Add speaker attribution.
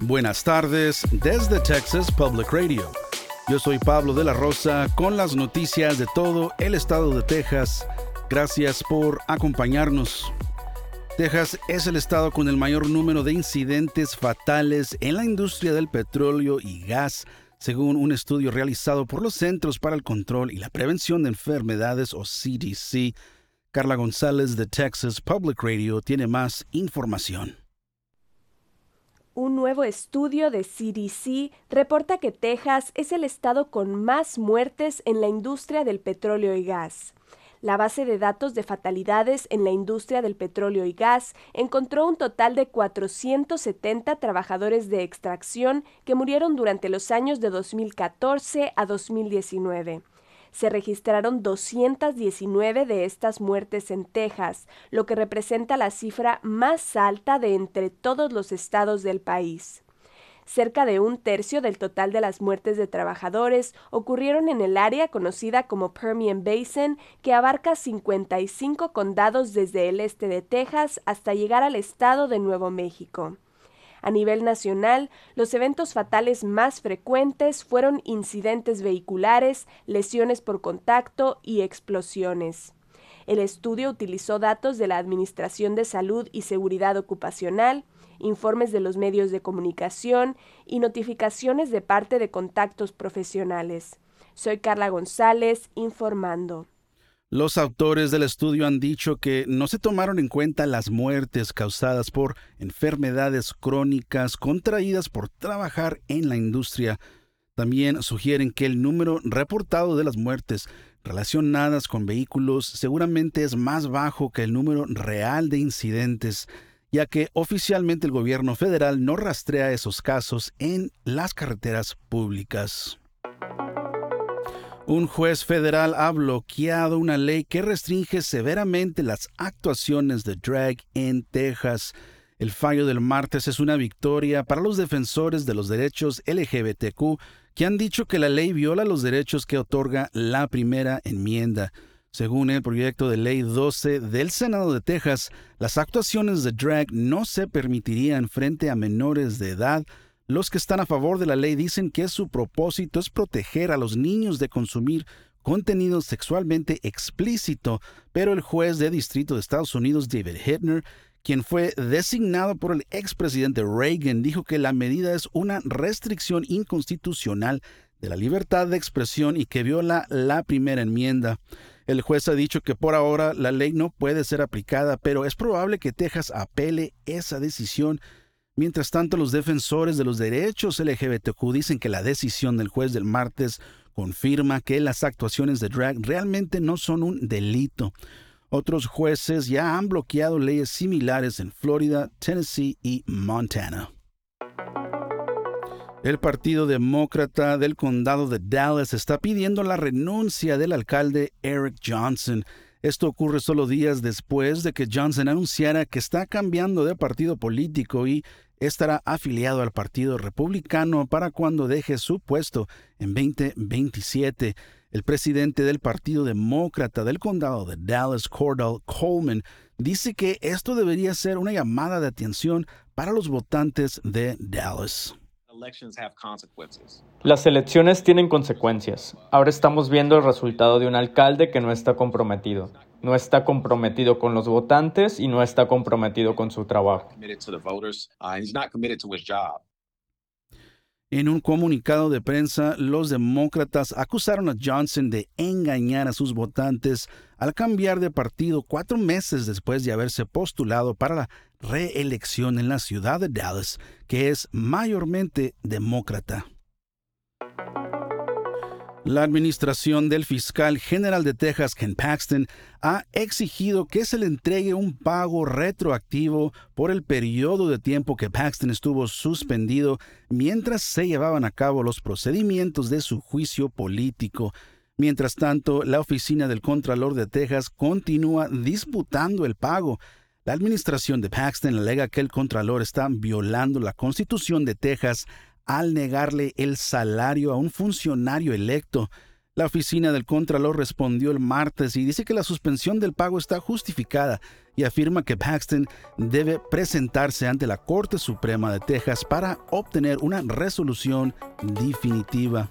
Speaker 1: Buenas tardes desde Texas Public Radio. Yo soy Pablo de la Rosa con las noticias de todo el estado de Texas. Gracias por acompañarnos. Texas es el estado con el mayor número de incidentes fatales en la industria del petróleo y gas, según un estudio realizado por los Centros para el Control y la Prevención de Enfermedades o CDC. Carla González de Texas Public Radio tiene más información.
Speaker 2: Un nuevo estudio de CDC reporta que Texas es el estado con más muertes en la industria del petróleo y gas. La base de datos de fatalidades en la industria del petróleo y gas encontró un total de 470 trabajadores de extracción que murieron durante los años de 2014 a 2019 se registraron 219 de estas muertes en Texas, lo que representa la cifra más alta de entre todos los estados del país. Cerca de un tercio del total de las muertes de trabajadores ocurrieron en el área conocida como Permian Basin, que abarca 55 condados desde el este de Texas hasta llegar al estado de Nuevo México. A nivel nacional, los eventos fatales más frecuentes fueron incidentes vehiculares, lesiones por contacto y explosiones. El estudio utilizó datos de la Administración de Salud y Seguridad Ocupacional, informes de los medios de comunicación y notificaciones de parte de contactos profesionales. Soy Carla González, informando.
Speaker 1: Los autores del estudio han dicho que no se tomaron en cuenta las muertes causadas por enfermedades crónicas contraídas por trabajar en la industria. También sugieren que el número reportado de las muertes relacionadas con vehículos seguramente es más bajo que el número real de incidentes, ya que oficialmente el gobierno federal no rastrea esos casos en las carreteras públicas. Un juez federal ha bloqueado una ley que restringe severamente las actuaciones de drag en Texas. El fallo del martes es una victoria para los defensores de los derechos LGBTQ que han dicho que la ley viola los derechos que otorga la primera enmienda. Según el proyecto de ley 12 del Senado de Texas, las actuaciones de drag no se permitirían frente a menores de edad los que están a favor de la ley dicen que su propósito es proteger a los niños de consumir contenido sexualmente explícito, pero el juez de distrito de Estados Unidos, David Hittner, quien fue designado por el expresidente Reagan, dijo que la medida es una restricción inconstitucional de la libertad de expresión y que viola la primera enmienda. El juez ha dicho que por ahora la ley no puede ser aplicada, pero es probable que Texas apele esa decisión Mientras tanto, los defensores de los derechos LGBTQ dicen que la decisión del juez del martes confirma que las actuaciones de drag realmente no son un delito. Otros jueces ya han bloqueado leyes similares en Florida, Tennessee y Montana. El Partido Demócrata del Condado de Dallas está pidiendo la renuncia del alcalde Eric Johnson. Esto ocurre solo días después de que Johnson anunciara que está cambiando de partido político y estará afiliado al Partido Republicano para cuando deje su puesto en 2027. El presidente del Partido Demócrata del Condado de Dallas, Cordell Coleman, dice que esto debería ser una llamada de atención para los votantes de Dallas.
Speaker 3: Las elecciones tienen consecuencias. Ahora estamos viendo el resultado de un alcalde que no está comprometido no está comprometido con los votantes y no está comprometido con su trabajo.
Speaker 1: En un comunicado de prensa, los demócratas acusaron a Johnson de engañar a sus votantes al cambiar de partido cuatro meses después de haberse postulado para la reelección en la ciudad de Dallas, que es mayormente demócrata. La administración del fiscal general de Texas, Ken Paxton, ha exigido que se le entregue un pago retroactivo por el periodo de tiempo que Paxton estuvo suspendido mientras se llevaban a cabo los procedimientos de su juicio político. Mientras tanto, la oficina del Contralor de Texas continúa disputando el pago. La administración de Paxton alega que el Contralor está violando la Constitución de Texas al negarle el salario a un funcionario electo. La oficina del Contralor respondió el martes y dice que la suspensión del pago está justificada y afirma que Paxton debe presentarse ante la Corte Suprema de Texas para obtener una resolución definitiva.